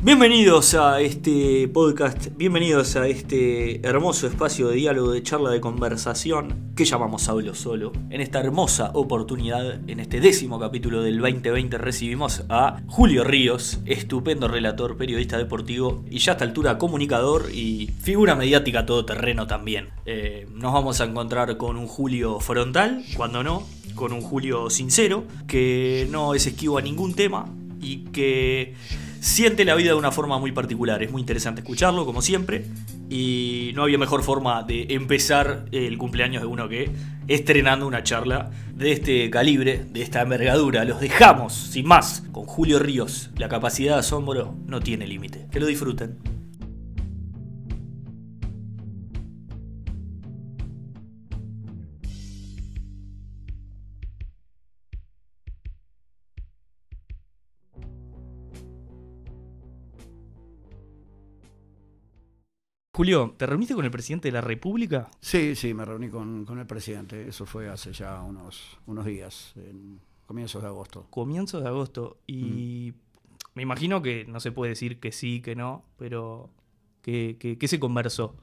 Bienvenidos a este podcast, bienvenidos a este hermoso espacio de diálogo, de charla, de conversación que llamamos Hablo Solo. En esta hermosa oportunidad, en este décimo capítulo del 2020, recibimos a Julio Ríos, estupendo relator, periodista deportivo y ya a esta altura comunicador y figura mediática todoterreno también. Eh, nos vamos a encontrar con un Julio frontal, cuando no, con un Julio sincero, que no es esquivo a ningún tema y que siente la vida de una forma muy particular. Es muy interesante escucharlo, como siempre. Y no había mejor forma de empezar el cumpleaños de uno que estrenando una charla de este calibre, de esta envergadura. Los dejamos, sin más, con Julio Ríos. La capacidad de asombro no tiene límite. Que lo disfruten. Julio, ¿te reuniste con el presidente de la República? Sí, sí, me reuní con, el presidente. Eso fue hace ya unos, unos días, en comienzos de agosto. Comienzos de agosto. Y mm. me imagino que no se puede decir que sí, que no, pero ¿qué, se conversó?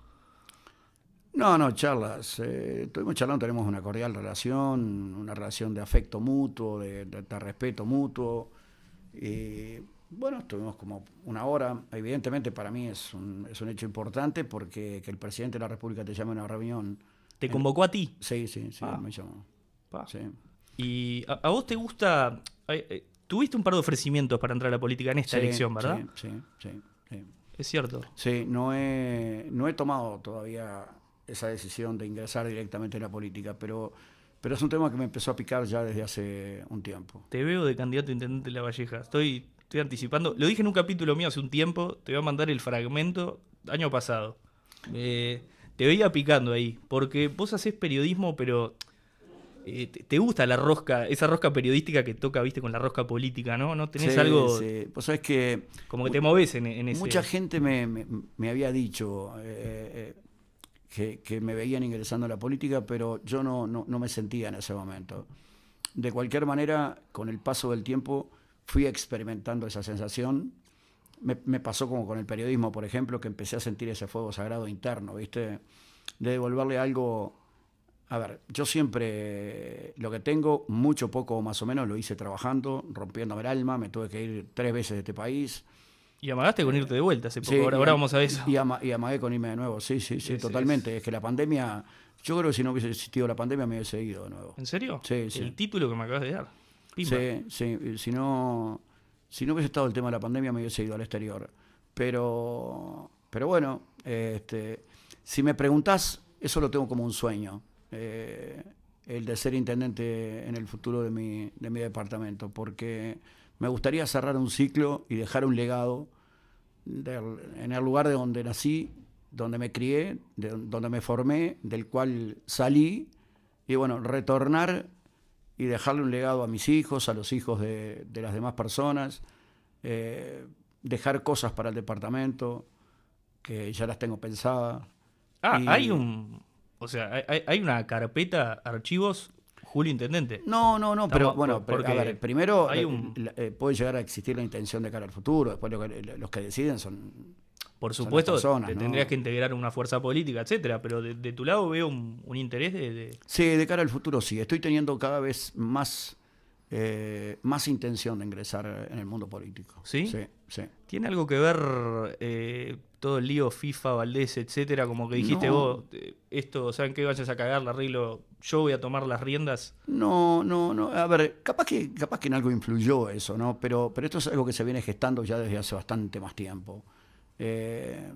No, no, charlas. Eh, estuvimos charlando, tenemos una cordial relación, una relación de afecto mutuo, de, de respeto mutuo. Bueno, estuvimos como una hora. Evidentemente para mí es un, es un hecho importante porque que el presidente de la República te llame a una reunión. ¿Te convocó a ti? Sí, sí, sí, ah. me llamó. ¿Y a, vos te gusta... Eh, tuviste un par de ofrecimientos para entrar a la política en esta elección, ¿verdad? Sí, sí, sí, Es cierto. Sí, no he, no he tomado todavía esa decisión de ingresar directamente en la política, pero, pero es un tema que me empezó a picar ya desde hace un tiempo. Te veo de candidato a intendente de La Valleja. Estoy estoy anticipando. Lo dije en un capítulo mío hace un tiempo, te voy a mandar el fragmento año pasado. te veía picando ahí, porque vos haces periodismo, pero eh, te, gusta la rosca, esa rosca periodística que toca, viste, con la rosca política, ¿no? ¿No tenés algo... Sí. Vos sabés que... Como que te moves en, en ese... Mucha gente me, había dicho eh, eh, que, me veían ingresando a la política, pero yo no, no, no me sentía en ese momento. De cualquier manera, con el paso del tiempo fui experimentando esa sensación. Me, pasó como con el periodismo, por ejemplo, que empecé a sentir ese fuego sagrado interno, ¿viste? De devolverle algo. A ver, yo siempre lo que tengo, mucho, poco más o menos, lo hice trabajando, rompiéndome el alma, me tuve que ir tres veces de este país. Y amagaste con irte de vuelta hace poco, ahora, vamos a eso. Y, amagué con irme de nuevo, sí, sí, sí, totalmente. Es. que la pandemia, yo creo que si no hubiese existido la pandemia me hubiese ido de nuevo. ¿En serio? Sí, sí. El título que me acabas de dar. Sí, sí. Si no, si no hubiese estado el tema de la pandemia, me hubiese ido al exterior. Pero, pero bueno, este, si me preguntás, eso lo tengo como un sueño. Eh, el de ser intendente en el futuro de mi, de mi departamento, porque me gustaría cerrar un ciclo y dejar un legado en el lugar de donde nací, donde me crié, de, donde me formé, del cual salí, y bueno, retornar y dejarle un legado a mis hijos, a los hijos de, las demás personas, eh, dejar cosas para el departamento, que ya las tengo pensadas. Ah, hay un... O sea, hay, una carpeta, archivos, Julio Intendente. No, no, no, pero bueno, a ver, primero hay un... Eh, puede llegar a existir la intención de cara al futuro, después los que deciden son por supuesto, te tendrías que integrar una fuerza política, etcétera, pero de, tu lado veo un, interés de, Sí, de cara al futuro sí. Estoy teniendo cada vez más, eh, más intención de ingresar en el mundo político. ¿Sí? Sí, sí. ¿Tiene algo que ver eh, todo el lío FIFA, Valdés, etcétera? Como que dijiste vos, eh, esto, ¿saben qué? Vayas a cagar, la arreglo, yo voy a tomar las riendas. No, no, no. A ver, capaz que, capaz que en algo influyó eso, ¿no? Pero, pero esto es algo que se viene gestando ya desde hace bastante más tiempo. Eh,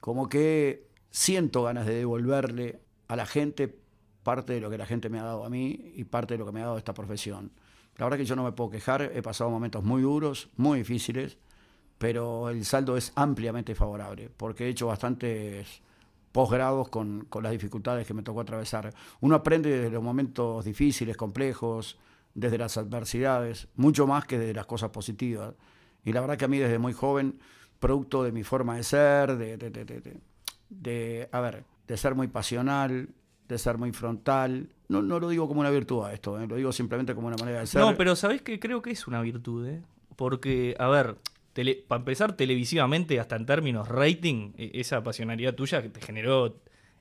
como que siento ganas de devolverle a la gente parte de lo que la gente me ha dado a mí y parte de lo que me ha dado esta profesión. La verdad que yo no me puedo quejar, he pasado momentos muy duros, muy difíciles, pero el saldo es ampliamente favorable, porque he hecho bastantes posgrados con, con las dificultades que me tocó atravesar. Uno aprende desde los momentos difíciles, complejos, desde las adversidades, mucho más que desde las cosas positivas. Y la verdad que a mí desde muy joven producto de mi forma de ser, de, de, de, de, a ver, de ser muy pasional, de ser muy frontal. No, no lo digo como una virtud a esto, ¿eh? lo digo simplemente como una manera de ser. No, pero ¿sabés que creo que es una virtud? ¿eh? Porque, a ver, para empezar, televisivamente, hasta en términos rating, e, esa apasionalidad tuya que te generó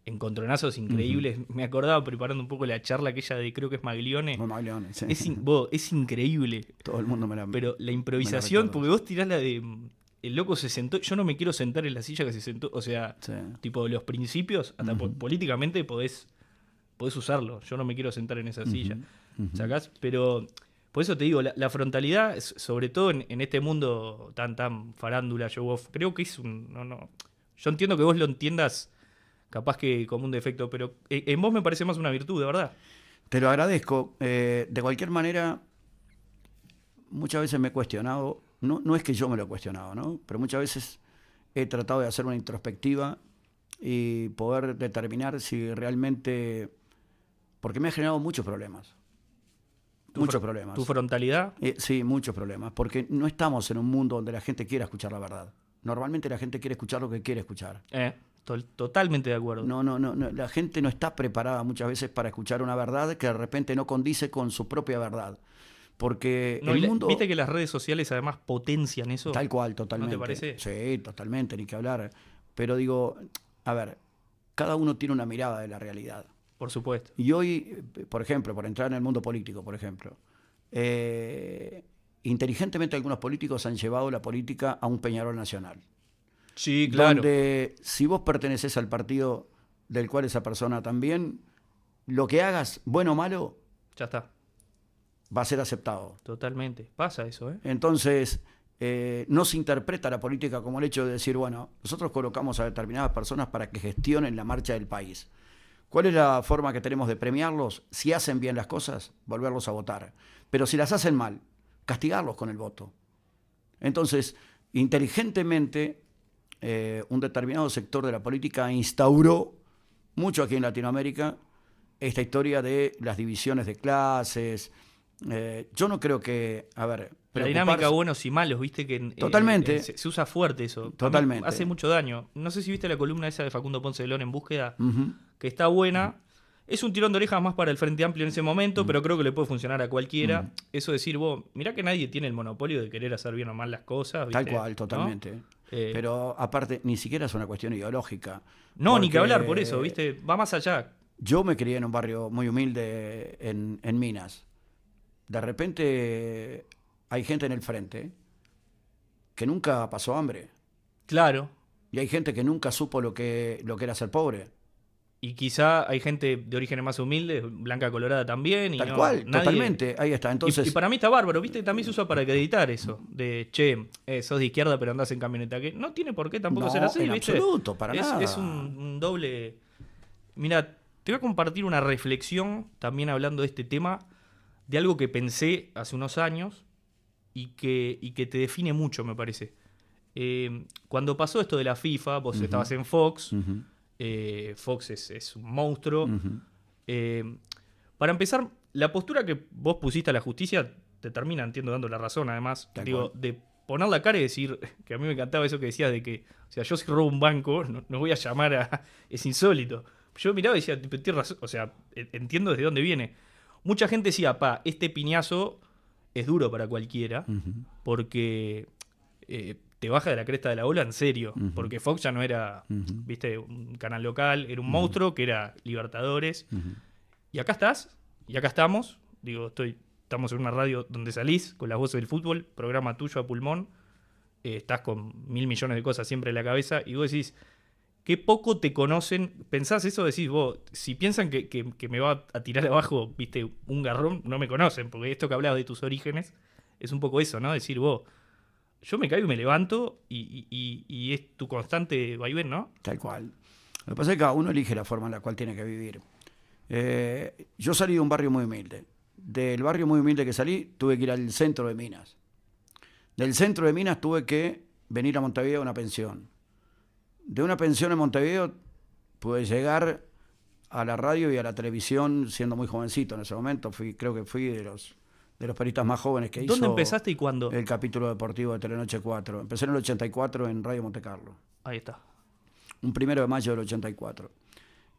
encontronazos increíbles. Me acordaba preparando un poco la charla aquella de creo que es Maglione. Maglione sí. es, es, increíble. Todo el mundo me la Pero la improvisación, porque vos tirás la de. El loco se sentó. Yo no me quiero sentar en la silla que se sentó. O sea, tipo, los principios, hasta políticamente podés, podés usarlo. Yo no me quiero sentar en esa silla. ¿Sacás? Pero. Por eso te digo, la, frontalidad, sobre todo en, este mundo tan, tan farándula, yo creo que es un. No, no. Yo entiendo que vos lo entiendas capaz que como un defecto, pero eh, en vos me parece más una virtud, de verdad. Te lo agradezco. Eh, de cualquier manera, muchas veces me he cuestionado, no, no es que yo me lo he cuestionado, ¿no? pero muchas veces he tratado de hacer una introspectiva y poder determinar si realmente, porque me ha generado muchos problemas. Muchos problemas. ¿Tu frontalidad? Eh, sí, muchos problemas, porque no estamos en un mundo donde la gente quiera escuchar la verdad. Normalmente la gente quiere escuchar lo que quiere escuchar. Eh. Totalmente de acuerdo. No, no, no, La gente no está preparada muchas veces para escuchar una verdad que de repente no condice con su propia verdad. Porque el mundo. ¿Viste que las redes sociales además potencian eso? Tal cual, totalmente. ¿No te parece? Sí, totalmente, ni que hablar. Pero digo, a ver, cada uno tiene una mirada de la realidad. Por supuesto. Y hoy, por ejemplo, por entrar en el mundo político, por ejemplo, eh, inteligentemente algunos políticos han llevado la política a un peñarol nacional. Sí, claro. Donde si vos perteneces al partido del cual esa persona también, lo que hagas, bueno o malo, ya está. Va a ser aceptado. Totalmente. Pasa eso, ¿eh? Entonces, eh, no se interpreta la política como el hecho de decir, bueno, nosotros colocamos a determinadas personas para que gestionen la marcha del país. ¿Cuál es la forma que tenemos de premiarlos? Si hacen bien las cosas, volverlos a votar. Pero si las hacen mal, castigarlos con el voto. Entonces, inteligentemente, eh, un determinado sector de la política instauró, mucho aquí en Latinoamérica, esta historia de las divisiones de clases. Eh, yo no creo que, a ver... La dinámica buenos y malos, viste que... Totalmente. se, usa fuerte eso. Totalmente. Hace mucho daño. No sé si viste la columna esa de Facundo Ponce de León en búsqueda, que está buena. Es un tirón de orejas más para el Frente Amplio en ese momento, pero creo que le puede funcionar a cualquiera. Eso decir, vos, mirá que nadie tiene el monopolio de querer hacer bien o mal las cosas. Tal cual, totalmente. Eh, pero aparte, ni siquiera es una cuestión ideológica. No, ni que hablar por eso, ¿viste? Va más allá. Yo me crié en un barrio muy humilde en, en Minas. De repente hay gente en el frente que nunca pasó hambre. Claro. Y hay gente que nunca supo lo que, lo que era ser pobre. Y quizá hay gente de orígenes más humildes, blanca colorada también. Y Tal cual, totalmente. Ahí está. Entonces... Y, para mí está bárbaro, ¿viste? También se usa para acreditar eso. De, che, eh, sos de izquierda pero andás en camioneta. Que no tiene por qué tampoco ser así, en absoluto, para es, nada. Es un, doble... Mira, te voy a compartir una reflexión, también hablando de este tema, de algo que pensé hace unos años y que, y que te define mucho, me parece. Eh, cuando pasó esto de la FIFA, vos estabas en Fox... Eh, Fox es, un monstruo. Eh, para empezar, la postura que vos pusiste a la justicia te termina, entiendo, dando la razón, además. digo, de poner la cara y decir, que a mí me encantaba eso que decías de que, o sea, yo si robo un banco, no, voy a llamar a... es insólito. Yo miraba y decía, o sea, entiendo desde dónde viene. Mucha gente decía, pa, este piñazo es duro para cualquiera, porque eh, te baja de la cresta de la ola en serio, porque Fox ya no era, viste, un canal local, era un monstruo que era Libertadores. Y acá estás, y acá estamos, digo, estoy, estamos en una radio donde salís con las voces del fútbol, programa tuyo a pulmón, eh, estás con mil millones de cosas siempre en la cabeza, y vos decís, qué poco te conocen, pensás eso, decís vos, si piensan que, que me va a tirar abajo, viste, un garrón, no me conocen, porque esto que hablabas de tus orígenes, es un poco eso, ¿no? Decir vos, yo me caigo y me levanto y, es tu constante vaivén, ¿no? Tal cual. Lo que pasa es que cada uno elige la forma en la cual tiene que vivir. Eh, yo salí de un barrio muy humilde. Del barrio muy humilde que salí, tuve que ir al centro de Minas. Del centro de Minas tuve que venir a Montevideo a una pensión. De una pensión en Montevideo pude llegar a la radio y a la televisión siendo muy jovencito en ese momento. Fui, creo que fui de los de los periodistas más jóvenes que hizo. ¿Dónde empezaste y cuándo? El capítulo deportivo de Telenoche 4. Empecé en el 84 en Radio Monte Carlo. Ahí está. Un primero de mayo del 84.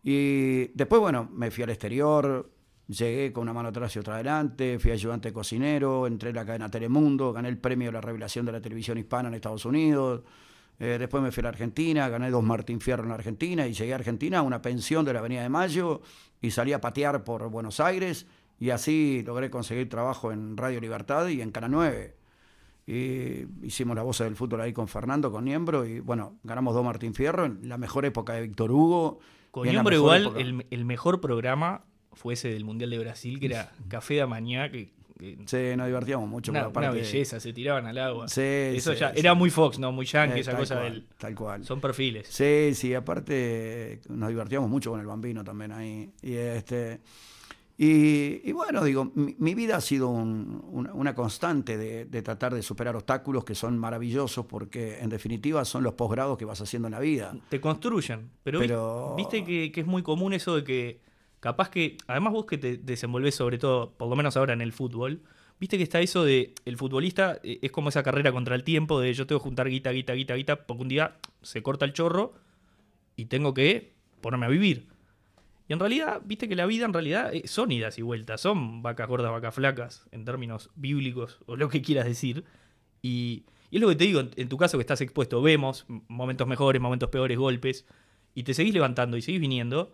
Y después, bueno, me fui al exterior, Llegué con una mano atrás y otra adelante, fui ayudante cocinero, entré en la cadena Telemundo, gané el premio de la revelación de la televisión hispana en Estados Unidos. Eh, después me fui a la Argentina, gané dos Martín Fierro en la Argentina y llegué a Argentina a una pensión de la Avenida de Mayo y salí a patear por Buenos Aires y así logré conseguir trabajo en Radio Libertad y en Cana 9. Y hicimos la voz del fútbol ahí con Fernando, con Niembro, y bueno, ganamos dos Martín Fierro en la mejor época de Víctor Hugo. Con Niembro igual, el, el, mejor programa fue ese del Mundial de Brasil, que era Café de Mañana, que, Sí, nos divertíamos mucho. Una, belleza, se tiraban al agua. Sí, Eso ya era muy Fox, ¿no? Muy yankee, eh, esa cosa del. Tal cual. Son perfiles. Sí, sí, aparte nos divertíamos mucho con el bambino también ahí. Y este. Y, bueno, digo, mi, vida ha sido una, constante de, tratar de superar obstáculos que son maravillosos porque en definitiva son los posgrados que vas haciendo en la vida. Te construyen, pero, viste que, es muy común eso de que capaz que, además vos que te desenvolves sobre todo, por lo menos ahora en el fútbol, viste que está eso de el futbolista eh, es como esa carrera contra el tiempo de yo tengo que juntar guita, guita, guita, guita, porque un día se corta el chorro y tengo que ponerme a vivir. Y en realidad, viste que la vida en realidad eh, son idas y vueltas, son vacas gordas, vacas flacas, en términos bíblicos o lo que quieras decir. Y, es lo que te digo, en, tu caso que estás expuesto, vemos momentos mejores, momentos peores, golpes, y te seguís levantando y seguís viniendo.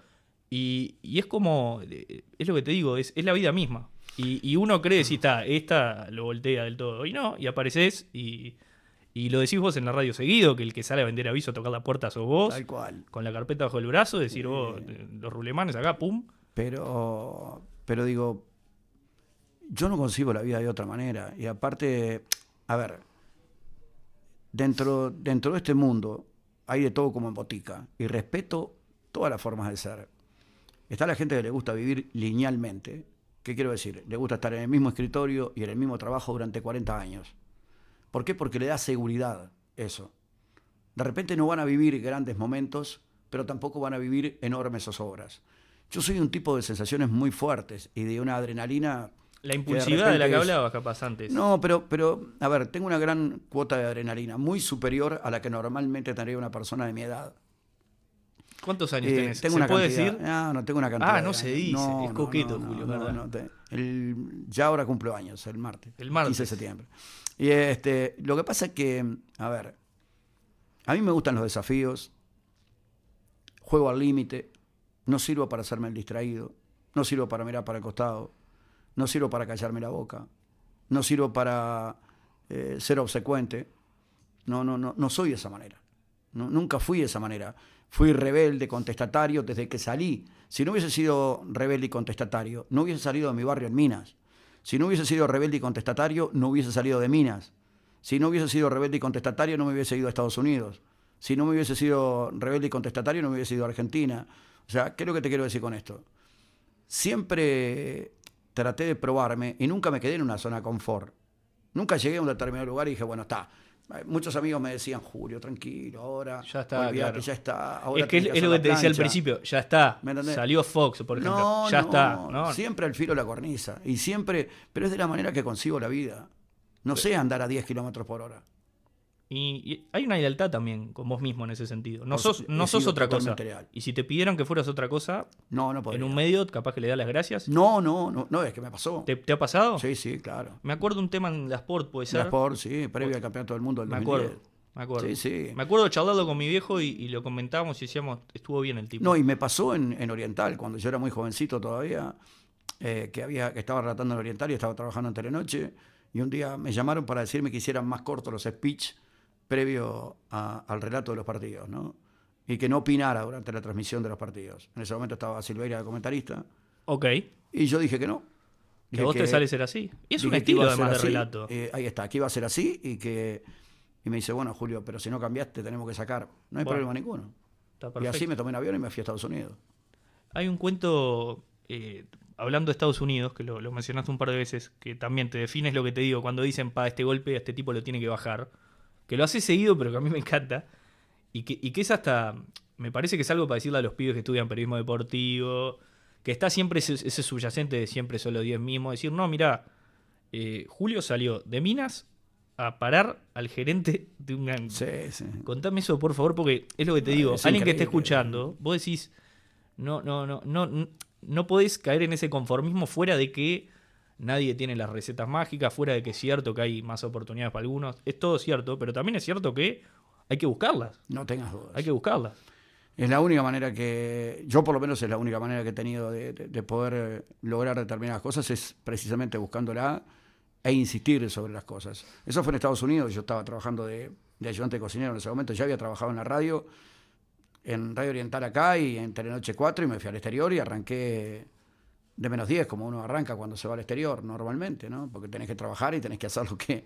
Y, es como, eh, es lo que te digo, es, es la vida misma. Y, uno cree, si está, esta lo voltea del todo, y no, y apareces y y lo decís vos en la radio seguido, que el que sale a vender aviso a tocar la puerta sos vos. Tal cual. Con la carpeta bajo el brazo, decir vos, los rulemanes acá, pum. Pero, pero digo, yo no concibo la vida de otra manera. Y aparte, a ver, dentro, dentro de este mundo hay de todo como en botica. Y respeto todas las formas de ser. Está la gente que le gusta vivir linealmente. ¿Qué quiero decir? Le gusta estar en el mismo escritorio y en el mismo trabajo durante 40 años ¿Por qué? Porque le da seguridad eso. De repente no van a vivir grandes momentos, pero tampoco van a vivir enormes zozobras. Yo soy un tipo de sensaciones muy fuertes y de una adrenalina. La impulsividad de, la que hablabas capaz antes. No, pero, pero, a ver, tengo una gran cuota de adrenalina, muy superior a la que normalmente tendría una persona de mi edad. ¿Cuántos años eh, Tengo ¿Se puede decir? No, no tengo una cantidad. Ah, no se dice, es coqueto, Julio, ¿verdad? ya ahora cumplo años, el martes. El martes. 15 de septiembre. Y este, lo que pasa es que, a ver, a mí me gustan los desafíos, juego al límite, no sirvo para hacerme el distraído, no sirvo para mirar para el costado, no sirvo para callarme la boca, no sirvo para eh, ser obsecuente. No, no, no, no soy de esa manera. Nunca fui de esa manera. Fui rebelde, contestatario desde que salí. Si no hubiese sido rebelde y contestatario, no hubiese salido de mi barrio en Minas. Si no hubiese sido rebelde y contestatario, no hubiese salido de Minas. Si no hubiese sido rebelde y contestatario, no me hubiese ido a Estados Unidos. Si no me hubiese sido rebelde y contestatario, no me hubiese ido a Argentina. O sea, ¿qué es lo que te quiero decir con esto? Siempre traté de probarme y nunca me quedé en una zona de confort. Nunca llegué a un determinado lugar y dije, bueno, está. Muchos amigos me decían, Julio, tranquilo, ahora. Ya está. ya está. es que es lo que te decía al principio, ya está. Salió Fox, por ejemplo. ya está. Siempre al filo la cornisa. Y siempre, pero es de la manera que consigo la vida. No sé andar a 10 kilómetros por hora. Y, hay una lealtad también con vos mismo en ese sentido. No sos, no sos otra cosa. Y si te pidieron que fueras otra cosa, no, no en un medio capaz que le da las gracias. No, no, no, no, es que me pasó. ¿Te, ha pasado? Sí, sí, claro. Me acuerdo un tema en la Sport, puede ser. La Sport, sí, previo al campeonato del mundo del me acuerdo. Me acuerdo. Sí, sí. Me acuerdo charlarlo con mi viejo y, lo comentábamos y decíamos, estuvo bien el tipo. No, y me pasó en, Oriental, cuando yo era muy jovencito todavía, eh, que, había, que estaba relatando en Oriental y estaba trabajando en Telenoche, y un día me llamaron para decirme que hicieran más cortos los speech previo al relato de los partidos, ¿no? Y que no opinara durante la transmisión de los partidos. En ese momento estaba Silveira de comentarista. Ok. Y yo dije que no. Que vos te sale ser así. Y es un estilo además de relato. Eh, ahí está, aquí va a ser así y que... Y me dice, bueno, Julio, pero si no cambiaste tenemos que sacar. No hay problema ninguno. y así me tomé un avión y me fui a Estados Unidos. Hay un cuento, eh, hablando de Estados Unidos, que lo, lo, mencionaste un par de veces, que también te defines lo que te digo, cuando dicen, para este golpe a este tipo lo tiene que bajar que lo hace seguido, pero que a mí me encanta, y que, que es hasta, me parece que es algo para decirle a los pibes que estudian periodismo deportivo, que está siempre ese, subyacente de siempre solo 10 mismos, decir, no, mira, eh, Julio salió de Minas a parar al gerente de un... Sí, sí. Contame eso, por favor, porque es lo que te digo, alguien que esté escuchando, vos decís, no, no, no, no, no podés caer en ese conformismo fuera de que nadie tiene las recetas mágicas, fuera de que es cierto que hay más oportunidades para algunos. Es todo cierto, pero también es cierto que hay que buscarlas. No tengas dudas. Hay que buscarlas. Es la única manera que, yo por lo menos es la única manera que he tenido de, poder eh, lograr determinadas cosas, es precisamente buscándola e insistir sobre las cosas. Eso fue en Estados Unidos, yo estaba trabajando de, de ayudante de cocinero en ese momento, ya había trabajado en la radio, en Radio Oriental acá y en Telenoche 4 y me fui al exterior y arranqué de menos 10, como uno arranca cuando se va al exterior normalmente, ¿no? Porque tenés que trabajar y tenés que hacer lo que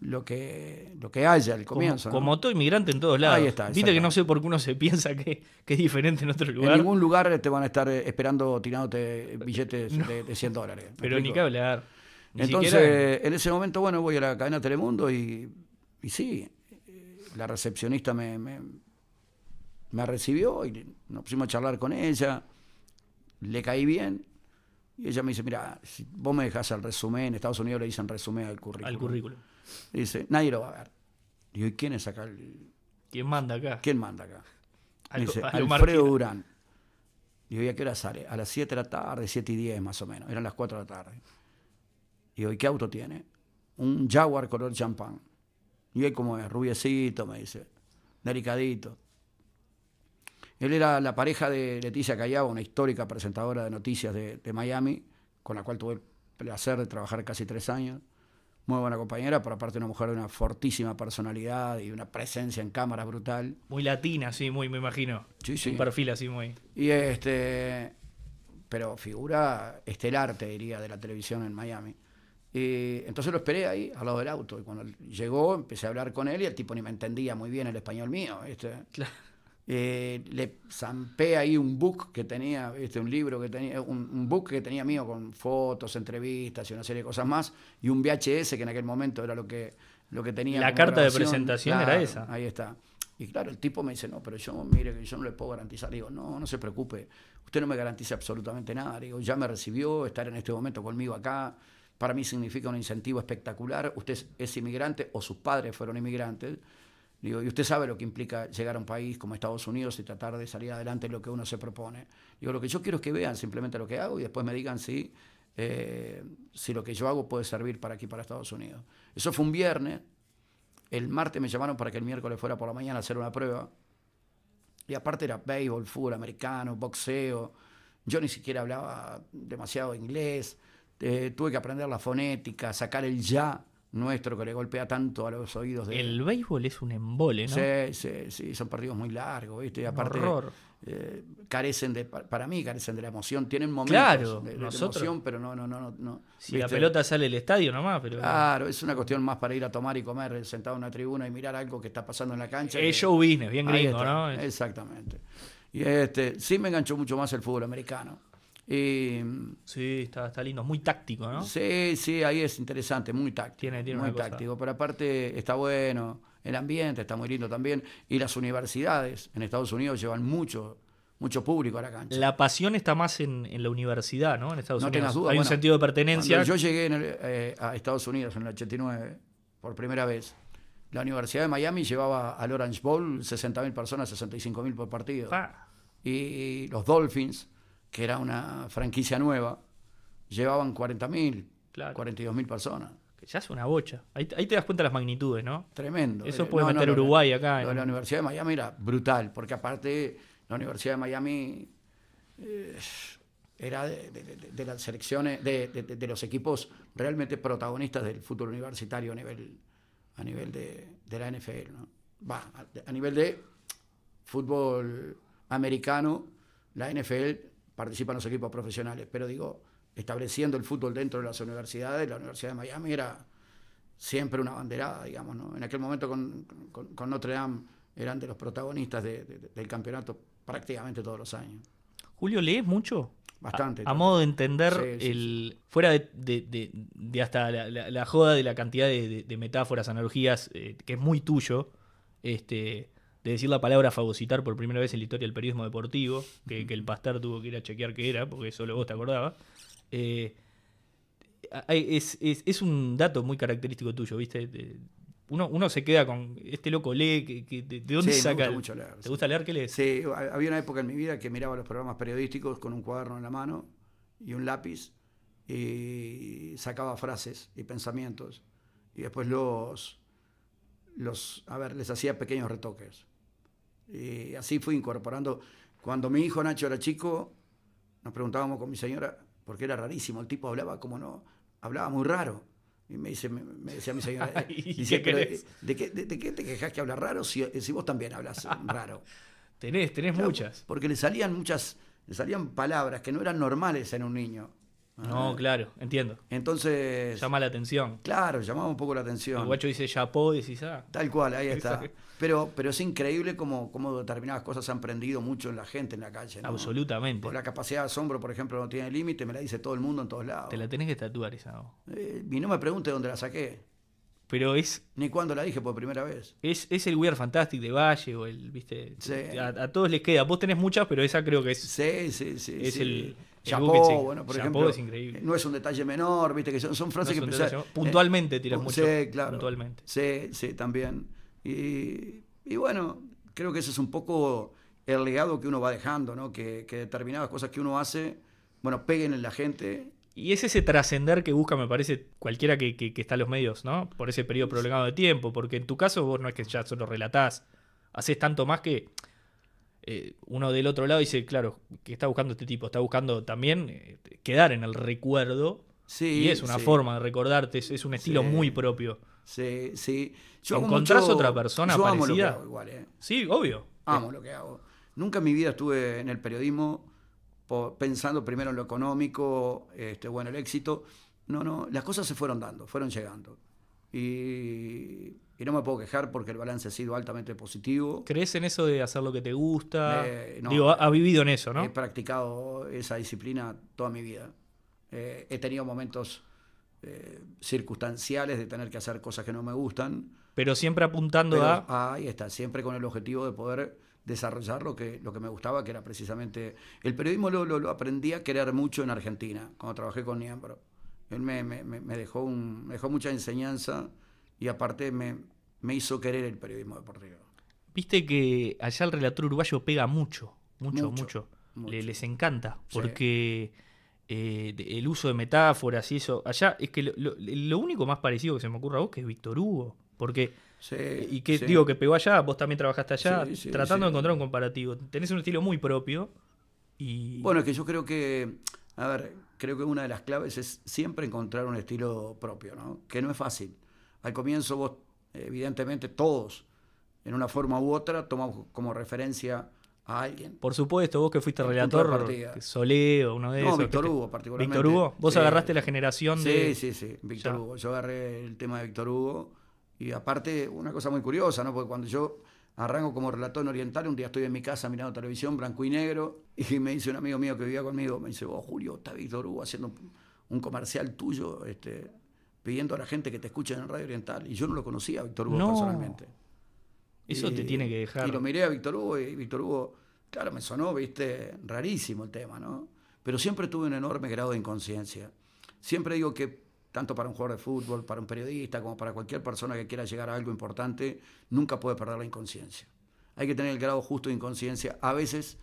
lo que lo que haya al comienzo. Como, todo inmigrante en todos lados. Ahí está. Viste que no sé por qué uno se piensa que, es diferente en otro lugar. En ningún lugar te van a estar esperando tirándote billetes de, 100 dólares. Pero ni que hablar. Entonces, en ese momento, bueno, voy a la cadena Telemundo y, y sí, la recepcionista me, me recibió y nos pusimos a charlar con ella, le caí bien. Y ella me dice, mira, si vos me dejas el resumen, en Estados Unidos le dicen resumen al currículum. Al currículum. dice, nadie lo va a ver. Digo, ¿y quién es acá el... ¿Quién manda acá? ¿Quién manda acá? dice, Alfredo Durán. Digo, ¿y a qué hora sale? A las 7 de la tarde, 7 y 10 más o menos. Eran las 4 de la tarde. Digo, ¿y qué auto tiene? Un Jaguar color champán. Y él como es, rubiecito, me dice, delicadito. Él era la pareja de Leticia Callao, una histórica presentadora de noticias de, Miami, con la cual tuve el placer de trabajar casi tres años. Muy buena compañera, por aparte una mujer de una fortísima personalidad y una presencia en cámara brutal. Muy latina, sí, muy, me imagino. Sí, sí. Un perfil así muy. Y este. Pero figura estelar, te diría, de la televisión en Miami. Y entonces lo esperé ahí, al lado del auto. Y cuando llegó, empecé a hablar con él y el tipo ni me entendía muy bien el español mío. Este. Claro. Eh, le zampé ahí un book que tenía, este, un libro que tenía, un, book que tenía mío con fotos, entrevistas y una serie de cosas más, y un VHS que en aquel momento era lo que, lo que tenía. La carta de presentación era esa. Ahí está. Y claro, el tipo me dice, no, pero yo, mire, yo no le puedo garantizar. Digo, no, no se preocupe, usted no me garantiza absolutamente nada. Digo, ya me recibió, estar en este momento conmigo acá, para mí significa un incentivo espectacular. Usted es inmigrante o sus padres fueron inmigrantes Digo, y usted sabe lo que implica llegar a un país como Estados Unidos y tratar de salir adelante lo que uno se propone. Digo, lo que yo quiero es que vean simplemente lo que hago y después me digan si, eh, si lo que yo hago puede servir para aquí, para Estados Unidos. Eso fue un viernes. El martes me llamaron para que el miércoles fuera por la mañana a hacer una prueba. Y aparte era béisbol, fútbol americano, boxeo. Yo ni siquiera hablaba demasiado inglés. Eh, tuve que aprender la fonética, sacar el ya nuestro que le golpea tanto a los oídos de El béisbol es un embole, ¿no? Sí, sí, sí, son partidos muy largos, ¿viste? Y aparte eh, carecen de para mí carecen de la emoción, tienen momentos de, emoción, pero no no no no, Si la pelota sale del estadio nomás, pero Claro, es una cuestión más para ir a tomar y comer sentado en una tribuna y mirar algo que está pasando en la cancha. Es show business, bien gringo, ¿no? Exactamente. Y este sí me enganchó mucho más el fútbol americano. Y, sí, está, está lindo, muy táctico, ¿no? Sí, sí, ahí es interesante, muy táctico. Tiene, tiene muy táctico, pero aparte está bueno, el ambiente está muy lindo también. Y las universidades en Estados Unidos llevan mucho, mucho público a la cancha. La pasión está más en, la universidad, ¿no? En Estados no Unidos. Duda. Hay un sentido de pertenencia. Yo llegué eh, a Estados Unidos en el 89 por primera vez. La Universidad de Miami llevaba al Orange Bowl 60.000 personas, 65.000 por partido. y los Dolphins que era una franquicia nueva, llevaban 40.000, claro. 42.000 personas. Que ya es una bocha. Ahí, te das cuenta de las magnitudes, ¿no? Tremendo. Eso puede meter Uruguay acá. la Universidad de Miami era brutal, porque aparte la Universidad de Miami eh, era de, las selecciones, de, los equipos realmente protagonistas del fútbol universitario a nivel, a nivel de, la NFL. ¿no? Va, a nivel de fútbol americano, la NFL participan los equipos profesionales, pero digo, estableciendo el fútbol dentro de las universidades, la Universidad de Miami era siempre una banderada, digamos, ¿no? En aquel momento con, Notre Dame eran de los protagonistas del campeonato prácticamente todos los años. Julio, ¿lees mucho? Bastante. A, modo de entender el. fuera de, hasta la, joda de la cantidad de, metáforas, analogías, eh, que es muy tuyo. Este de decir la palabra fagocitar por primera vez en la historia del periodismo deportivo, que, el pastor tuvo que ir a chequear qué era, porque solo vos te acordabas. Eh, es, un dato muy característico tuyo, ¿viste? Uno, uno se queda con. Este loco lee, que, de, dónde saca? Me gusta mucho leer. ¿Te gusta leer? ¿Qué lees? Sí, había una época en mi vida que miraba los programas periodísticos con un cuaderno en la mano y un lápiz y sacaba frases y pensamientos y después los, los, a ver, les hacía pequeños retoques. Y así fui incorporando. Cuando mi hijo Nacho era chico, nos preguntábamos con mi señora, porque era rarísimo, el tipo hablaba como no, hablaba muy raro. Y me, dice, me, me decía mi señora, ¿Y dice, qué "Pero, querés? ¿de, qué, de, de qué te quejas que habla raro si, si vos también hablas raro? Tenés, tenés Claro, muchas. Porque le salían muchas, le salían palabras que no eran normales en un niño. No, Ah, claro, entiendo. Entonces, Llama la atención. claro, llamaba un poco la El atención. guacho dice chapó y decís, ah. Tal cual, ahí está. Pero, pero es increíble cómo, cómo determinadas cosas se han prendido mucho en la gente en la calle. ¿no? Absolutamente. Porque la capacidad de asombro, por ejemplo, no tiene límite, me la dice todo el mundo en todos lados. Te la tenés que tatuar esa. voz. Eh, y no me pregunte dónde la saqué, Pero es, ni cuándo la dije por primera vez. es, es el We Are Fantastic de Valle o el, viste. Sí. A, a todos les queda. Vos tenés muchas, pero esa creo que es. Sí, sí, sí. Es sí. el- el Chapó, sí. bueno, por Chapó ejemplo. es increíble. eh, No es un detalle menor, viste, que son, son frases No que empezás- detalle- puntualmente tiras pu- mucho, Sí, claro. puntualmente. Sí, sí, también. Y, y bueno, creo que ese es un poco el legado que uno va dejando, ¿no? Que, que determinadas cosas que uno hace, bueno, peguen en la gente. Y es ese trascender que busca, me parece, cualquiera que, que- que está en los medios, ¿no? Por ese periodo prolongado de tiempo. Porque en tu caso vos no es que ya solo relatás, haces tanto más que eh, uno del otro lado dice, claro, que está buscando este tipo, está buscando también eh, quedar en el recuerdo. Sí, y es una sí, forma de recordarte, es, es un estilo Sí. muy propio. Sí, sí. Yo ¿Encontrás otra persona yo amo lo que parecida? hago igual, ¿eh? Sí, obvio. Amo lo que hago. Nunca en mi vida estuve en el periodismo pensando primero en lo económico, este, bueno, el éxito. No, no, las cosas se fueron dando, fueron llegando. Y, y no me puedo quejar porque el balance ha sido altamente positivo. ¿Crees en eso de hacer lo que te gusta? Eh, no. Digo, ha, ha vivido en eso, ¿no? He practicado esa disciplina toda mi vida. Eh, he tenido momentos eh, circunstanciales de tener que hacer cosas que no me gustan. Pero siempre apuntando Pero, a... ahí está, siempre con el objetivo de poder desarrollar lo que, lo que me gustaba, que era precisamente... El periodismo lo, lo- lo aprendí a querer mucho en Argentina, cuando trabajé con Niembro. Él me- me- me dejó un, me dejó mucha enseñanza y aparte me, me hizo querer el periodismo deportivo. Viste que allá el relator uruguayo pega mucho, mucho, Mucho, mucho. mucho. Le- les encanta, Sí. porque eh, el uso de metáforas y eso. Allá es que lo, lo- lo único más parecido que se me ocurre a vos que es Víctor Hugo. Porque, Sí, y que sí. digo que pegó allá, vos también trabajaste allá, tratando de encontrar un comparativo. Tenés un estilo muy propio y... Bueno, es que yo creo que, a ver, creo que una de las claves es siempre encontrar un estilo propio, ¿no? Que no es fácil. Al comienzo vos, evidentemente, todos, en una forma u otra, tomamos como referencia a alguien. Por supuesto, vos que fuiste relator, partida. que Solé o uno de No, esos. Víctor Hugo, particularmente. Víctor Hugo, vos Sí. agarraste la generación Sí, de... sí, sí, Víctor Ya. Hugo. Yo agarré el tema de Víctor Hugo y aparte una cosa muy curiosa, ¿no? Porque cuando yo arranco como relator en Oriental, un día estoy en mi casa mirando televisión blanco y negro y me dice un amigo mío que vivía conmigo, me dice, vos Julio, está Víctor Hugo haciendo un- un comercial tuyo, este, pidiendo a la gente que te escuche en Radio Oriental. Y yo no lo conocía a Víctor Hugo No. personalmente. Eso te tiene que dejar... Y lo miré a Víctor Hugo y Víctor Hugo, claro, me sonó, viste, rarísimo el tema, ¿no? Pero siempre tuve un enorme grado de inconsciencia. Siempre digo que tanto para un jugador de fútbol, para un periodista, como para cualquier persona que quiera llegar a algo importante, nunca puede perder la inconsciencia. Hay que tener el grado justo de inconsciencia. A veces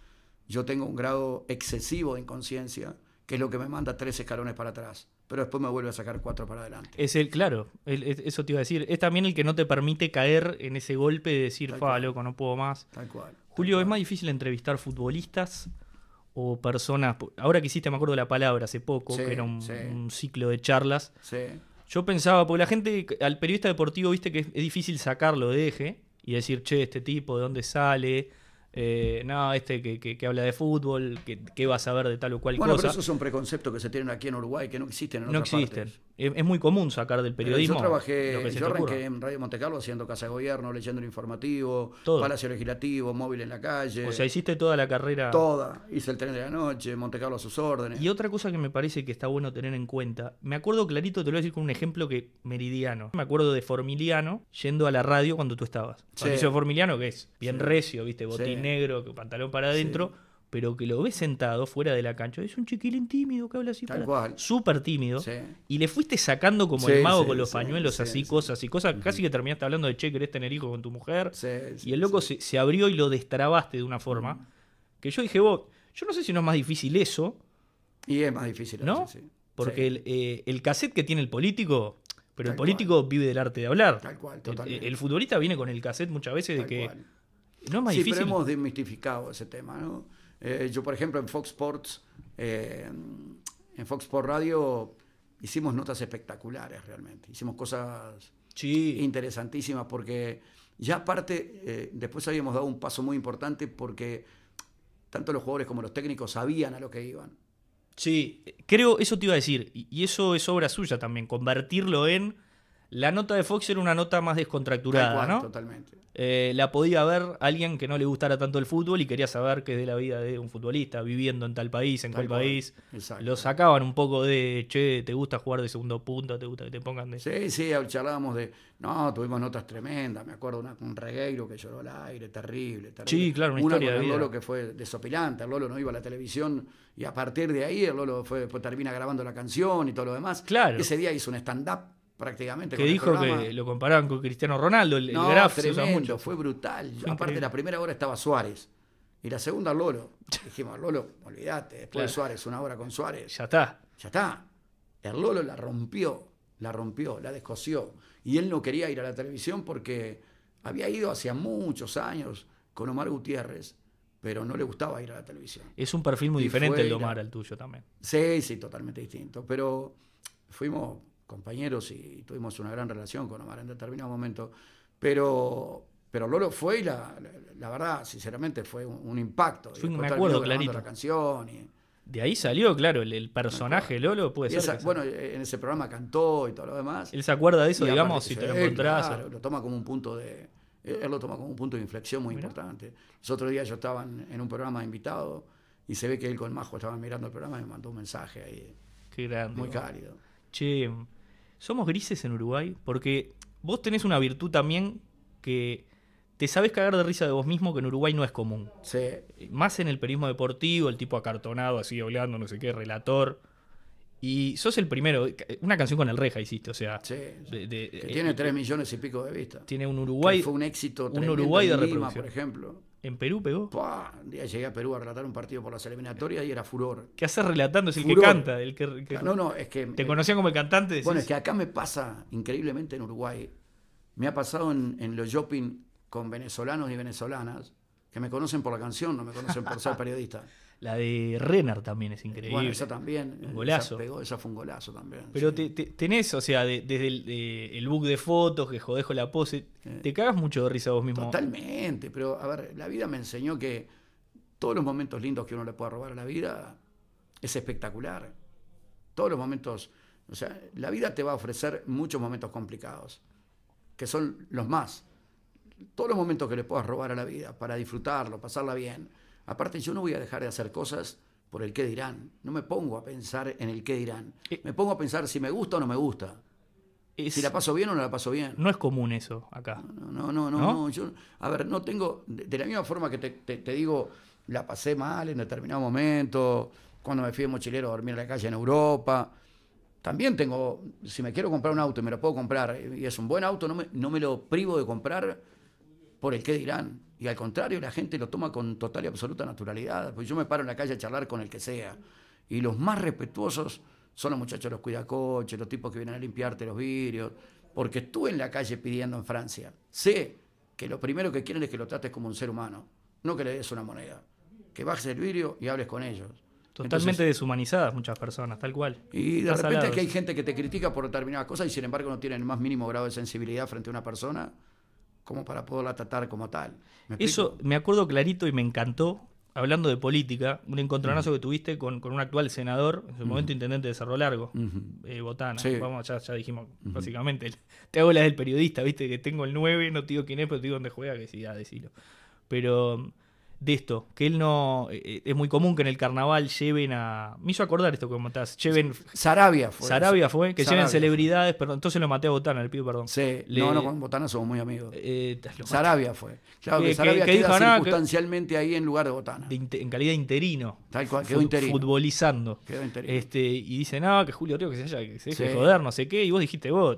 yo tengo un grado excesivo de inconsciencia, que es lo que me manda tres escalones para atrás, pero después me vuelve a sacar cuatro para adelante. Es el, claro, el- es- eso te iba a decir. Es también el que no te permite caer en ese golpe de decir, Tal fa, cual. loco, no puedo más. Tal cual. tal Julio, ¿es más difícil entrevistar futbolistas o personas? Ahora que hiciste, me acuerdo la palabra hace poco, Sí, que era un, sí. un ciclo de charlas. Sí, Yo pensaba, porque la gente, al periodista deportivo, viste que es, es difícil sacarlo de eje y decir, che, este tipo, ¿de dónde sale? Eh, no, este que, que- que habla de fútbol, que, que va a saber de tal o cual Bueno, cosa. pero esos son preconceptos que se tienen aquí en Uruguay, que no existen en no otras existen. partes. Es, es muy común sacar del Pero periodismo. Yo trabajé, lo que se yo arranqué en Radio Monte Carlo haciendo Casa de Gobierno, leyendo el informativo, Todo. Palacio Legislativo, móvil en la calle. O sea, hiciste toda la carrera. toda. Hice el tren de la noche, Monte Carlo a sus órdenes. Y otra cosa que me parece que está bueno tener en cuenta, me acuerdo clarito, te lo voy a decir con un ejemplo que meridiano. Me acuerdo de Formiliano yendo a la radio cuando tú estabas. Sí. Formiliano, que es bien Sí. recio, viste, botín Sí. Negro, pantalón para adentro, pero que lo ves sentado fuera de la cancha. Es un chiquilín tímido que habla así. Tal para- cual. Súper tímido. Sí. Y le fuiste sacando como Sí, el mago con los pañuelos sí, así, sí. cosas y cosas. Casi que terminaste hablando de che, querés tener hijos con tu mujer. Y el loco se, se abrió y lo destrabaste de una forma que yo dije, vos, yo no sé si no es más difícil eso Y es más difícil. ¿No? sí. Porque el, eh, el cassette que tiene el político, pero el político vive del arte de hablar. Tal cual, El- totalmente. El, futbolista viene con el cassette muchas veces de Tal que cual. No es más sí, difícil. pero hemos desmistificado ese tema, ¿no? Eh, yo, por ejemplo, en Fox Sports, eh, en Fox Sports Radio, hicimos notas espectaculares realmente. Hicimos cosas Sí, interesantísimas porque ya aparte, eh, después habíamos dado un paso muy importante porque tanto los jugadores como los técnicos sabían a lo que iban. sí, creo, eso te iba a decir, y y eso es obra suya también, convertirlo en... La nota de Fox era una nota más descontracturada, cual, ¿no? Totalmente. Eh, la podía ver alguien que no le gustara tanto el fútbol y quería saber qué es de la vida de un futbolista, viviendo en tal país, en Tal cual país. Exacto. Lo sacaban un poco de, che, ¿te gusta jugar de segundo punto? ¿Te gusta que te pongan de...? Sí, sí, charlábamos de. No, tuvimos notas tremendas. Me acuerdo una, un regueiro que lloró al aire, terrible, terrible. Sí, claro, una Una historia con de el vida. Lolo que fue desopilante. El Lolo no iba a la televisión y a partir de ahí el Lolo fue, después termina grabando la canción y todo lo demás. Claro. Ese día hizo un stand-up prácticamente. Que con el dijo que lo comparaban con Cristiano Ronaldo, el, el No, se usa tremendo, mucho. fue brutal. Fue Aparte, la primera hora estaba Suárez y la segunda Lolo. Dijimos, Lolo, olvídate, después Claro. de Suárez, una hora con Suárez. Ya está. Ya está. El Lolo la rompió, la rompió, la descosió. Y él no quería ir a la televisión porque había ido hacía muchos años con Omar Gutiérrez, pero no le gustaba ir a la televisión. Es un perfil muy Y diferente el de Omar al tuyo también. Sí, sí, totalmente distinto. Pero fuimos compañeros y tuvimos una gran relación con Omar en determinado momento. Pero, pero Lolo fue y la, la, la verdad, sinceramente, fue un, un impacto. Fue- me acuerdo clarito. la canción y... De ahí salió, claro, el, el personaje Lolo puede ser. esa- bueno, en ese programa cantó y todo lo demás. él se acuerda de eso, digamos, si te lo encontrás. claro, lo toma como un punto de. Él lo toma como un punto de inflexión muy Mirá. importante. Los otros días yo estaba en, en un programa invitado y se ve que él con Majo estaban mirando el programa y me mandó un mensaje ahí Qué grande. muy cálido. Che, somos grises en Uruguay porque vos tenés una virtud también que te sabés cagar de risa de vos mismo que en Uruguay no es común. Sí, Más en el periodismo deportivo, el tipo acartonado, así hablando, no sé qué, relator. Y sos el primero. Una canción con el Reja hiciste, o sea. sí. de- de- que eh, tiene tres millones y pico de vistas. Tiene un Que Uruguay. fue un éxito un Uruguay de Lima, por ejemplo. En Perú pegó. Pua, un día llegué a Perú a relatar un partido por las eliminatorias y era furor. ¿Qué haces relatando? Es el que canta. El que, que- No, no, es que. Te eh, conocían como el cantante. decís, Bueno, es que acá me pasa increíblemente en Uruguay. Me ha pasado en, en los shopping con venezolanos y venezolanas que me conocen por la canción, no me conocen por ser periodista. La de Renner también es increíble. Bueno, esa también. Un esa golazo. pegó, esa fue un golazo también. Pero sí. te- te- tenés, o sea, de- desde el, de- el book de fotos, que jodejo la pose, te cagas mucho de risa vos mismo. Totalmente, pero a ver, la vida me enseñó que todos los momentos lindos que uno le puede robar a la vida es espectacular. Todos los momentos, o sea, la vida te va a ofrecer muchos momentos complicados, que son los más. Todos los momentos que le puedas robar a la vida para disfrutarlo, pasarla bien. Aparte, yo no voy a dejar de hacer cosas por el qué dirán. No me pongo a pensar en el qué dirán. Eh. Me pongo a pensar si me gusta o no me gusta. Es- Si la paso bien o no la paso bien. no es común eso acá. No, no, no, no, ¿No? no, Yo, a ver, no tengo. De, de la misma forma que te, te- te digo, la pasé mal en determinado momento, cuando me fui de mochilero a dormir en la calle en Europa. También tengo, si me quiero comprar un auto y me lo puedo comprar, y es un buen auto, no me, no me lo privo de comprar por el qué dirán. Y al contrario, la gente lo toma con total y absoluta naturalidad. Pues yo me paro en la calle a charlar con el que sea. Y los más respetuosos son los muchachos, los cuidacoches, los tipos que vienen a limpiarte los vidrios. Porque estuve en la calle pidiendo en Francia. Sé que lo primero que quieren es que lo trates como un ser humano, no que le des una moneda. Que bajes el vidrio y hables con ellos. Totalmente Entonces, deshumanizadas muchas personas, tal cual. y de Estás repente aquí hay gente que te critica por determinadas cosas y sin embargo no tienen el más mínimo grado de sensibilidad frente a una persona como para poderla tratar como tal. Eso me acuerdo clarito y me encantó, hablando de política, un encontronazo que tuviste con, con un actual senador, en su momento intendente de Cerro Largo, eh, Botana. Sí. Vamos, ya, ya dijimos, básicamente. Te hago la del periodista, viste, que tengo el 9, no te digo quién es, pero te digo dónde juega, que sí, ya decilo. Pero de esto, que él no. eh, es muy común que en el carnaval lleven a. Me hizo acordar esto que comentás. Lleven. Sarabia fue. Sarabia fue, que Sarabia lleven fue. celebridades, perdón, entonces lo maté a Botana, le pido perdón. Sí, Le- no, no, con Botana somos muy amigos. Eh. Sarabia fue. Claro Que- que, Sarabia que queda dijo, "Nada, que- circunstancialmente ahí en lugar de Botana. de en calidad de interino. Tal cual, quedó interino. Futbolizando. Quedó interino. Este, y dice, no, que Julio Río que se haya, que se deje Sí. joder, no sé qué, y vos dijiste vos.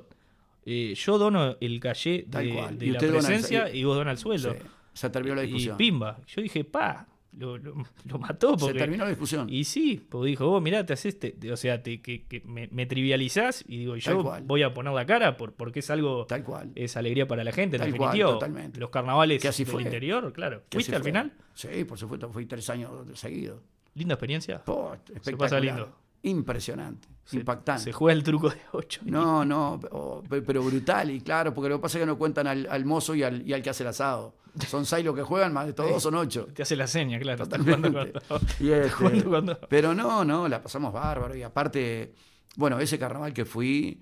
eh, yo dono el calle de, de la el- presencia y- y vos dona el sueldo. Sí, se terminó la y discusión. pimba. Yo dije, pa, lo, lo- lo mató. Se Porque, terminó la discusión. Y sí, porque dijo, vos mirá, te haces, te- o sea, te, que, que me, me trivializás y digo, yo voy a poner la cara por, porque es algo, Tal cual. es alegría para la gente, en Tal cual, totalmente. Los carnavales Que así del fue. interior, claro. ¿Fuiste al fue. final? Sí, por supuesto, fui tres años seguidos. Linda experiencia. Po, pasa espectacular. lindo. Impresionante, Se- impactante. Se juega el truco de 8. No, no, pero brutal, y claro, porque lo que pasa es que no cuentan al, al mozo y al, y al que hace el asado. Son seis los que juegan, más de todos son ocho. Te hace la seña, claro. Totalmente. jugando cuando- Y este, cuando- Pero no, no, la pasamos bárbaro. Y aparte, bueno, ese carnaval que fui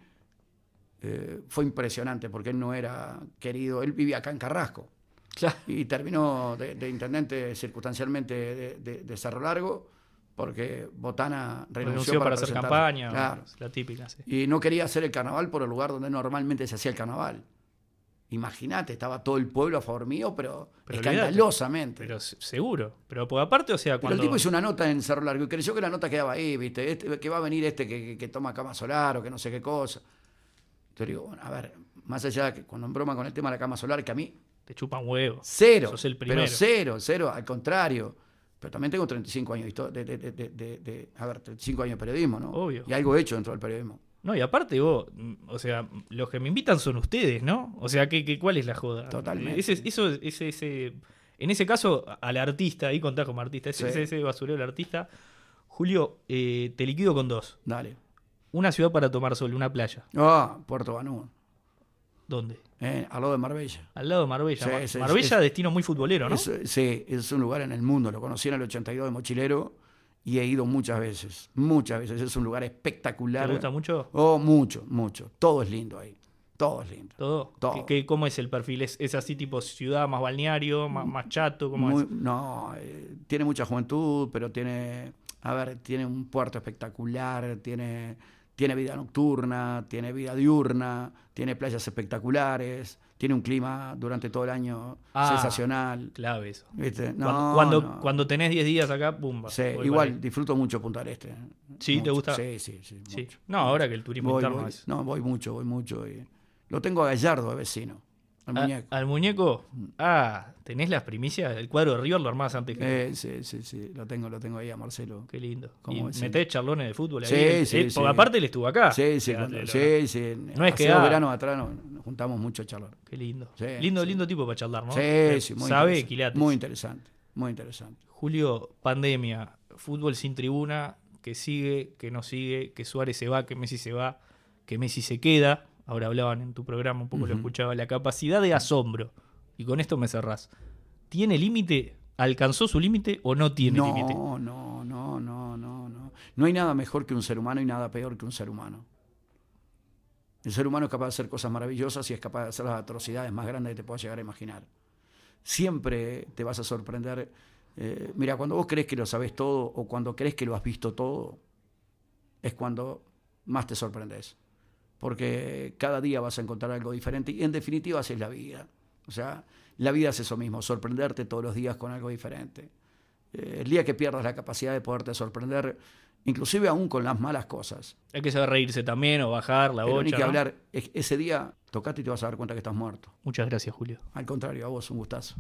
eh, fue impresionante porque él no era querido, él vivía acá en Carrasco. Claro. Y terminó de, de intendente circunstancialmente de, de- de Cerro Largo porque Botana renunció, Renunció para hacer campaña. Claro. La típica, sí. Y no quería hacer el carnaval por el lugar donde normalmente se hacía el carnaval. Imagínate, estaba todo el pueblo a favor mío, pero, Pero escandalosamente. Pero se- seguro. Pero por aparte, o sea, Pero cuando. el tipo hizo una nota en Cerro Largo y creyó que la nota quedaba ahí, ¿viste? Este- que va a venir este que, que- que toma cama solar o que no sé qué cosa. Entonces digo, bueno, a ver, más allá de que cuando en broma con el tema de la cama solar, que a mí, Te chupan huevo. cero. Sos el pero primero. cero, cero, al contrario. Pero también tengo 35 años de, de, de- de- a ver, 35 años de periodismo, ¿no? Obvio. Y algo hecho dentro del periodismo. No, y aparte vos, mm, o sea, los que me invitan son ustedes, ¿no? O sea, ¿qué, qué, cuál es la joda? Totalmente. Ese, eso, ese, ese, en ese caso, al artista, ahí contás como artista, ese, Sí. ese, ese basurero del artista. Julio, eh, te liquido con dos. Dale. Una ciudad para tomar sol, una playa. Ah, Puerto Banú, ¿Dónde? eh, al lado de Marbella. Al lado de Marbella. Sí, Mar- sí, Marbella, es- destino muy futbolero, ¿no? Es- sí, es un lugar en el mundo. Lo conocí en el 82 de mochilero y he ido muchas veces. Muchas veces. Es un lugar espectacular. ¿Te gusta mucho? Oh, mucho, mucho. Todo es lindo ahí. Todo es lindo. ¿Todo? Todo. ¿Qué- qué- cómo es el perfil? ¿Es, es así tipo ciudad, más balneario, más, más chato? ¿Cómo Muy- es? no, eh, tiene mucha juventud, pero tiene, a ver, tiene un puerto espectacular, tiene, tiene vida nocturna, tiene vida diurna, tiene playas espectaculares, tiene un clima durante todo el año Ah, sensacional. Clave eso. ¿viste? Cuando, No, cuando, no. cuando tenés 10 días acá, pumba. Sí, igual disfruto mucho Punta del Este. ¿Sí? ¿Te gusta? Sí, sí, sí. Sí. mucho. No, ahora que el turismo Voy, interno voy. es. No, voy mucho, voy mucho. y lo tengo a Gallardo de vecino, al Ah, muñeco. ¿Al muñeco? Ah, ¿tenés las primicias? El cuadro de River lo armás antes que. Eh, sí, sí, sí, lo tengo, lo tengo ahí a Marcelo. Qué lindo. ¿Cómo Y metés charlones de fútbol ahí. Sí, Él- sí, él- sí. Porque aparte él estuvo acá. Sí, sí, cuando- lo- sí, sí. No es que dos ah, veranos atrás nos, nos juntamos mucho a charlar. Qué lindo. Sí, lindo, sí. lindo tipo para charlar, ¿no? Sí, Eh, sí, muy Sabe quilates. Muy interesante, muy interesante. Julio, pandemia, fútbol sin tribuna, que sigue, que no sigue, que Suárez se va, que Messi se va, que Messi se queda. Ahora hablaban en tu programa, un poco lo escuchaba. La capacidad de asombro, y con esto me cerrás. ¿Tiene límite? ¿Alcanzó su límite o no tiene no, límite? no, no, no, no, no. No hay nada mejor que un ser humano y nada peor que un ser humano. El ser humano es capaz de hacer cosas maravillosas y es capaz de hacer las atrocidades más grandes que te puedas llegar a imaginar. Siempre te vas a sorprender. Eh, mira, cuando vos crees que lo sabes todo o cuando crees que lo has visto todo, es cuando más te sorprendes. Porque cada día vas a encontrar algo diferente y en definitiva así es la vida. O sea, la vida es eso mismo, sorprenderte todos los días con algo diferente. Eh, el día que pierdas la capacidad de poderte sorprender, inclusive aún con las malas cosas, Hay que saber reírse también o bajar la pero ni bocha. que ¿no? hablar, ese día tocate y te vas a dar cuenta que estás muerto. Muchas gracias, Julio. Al contrario, a vos un gustazo.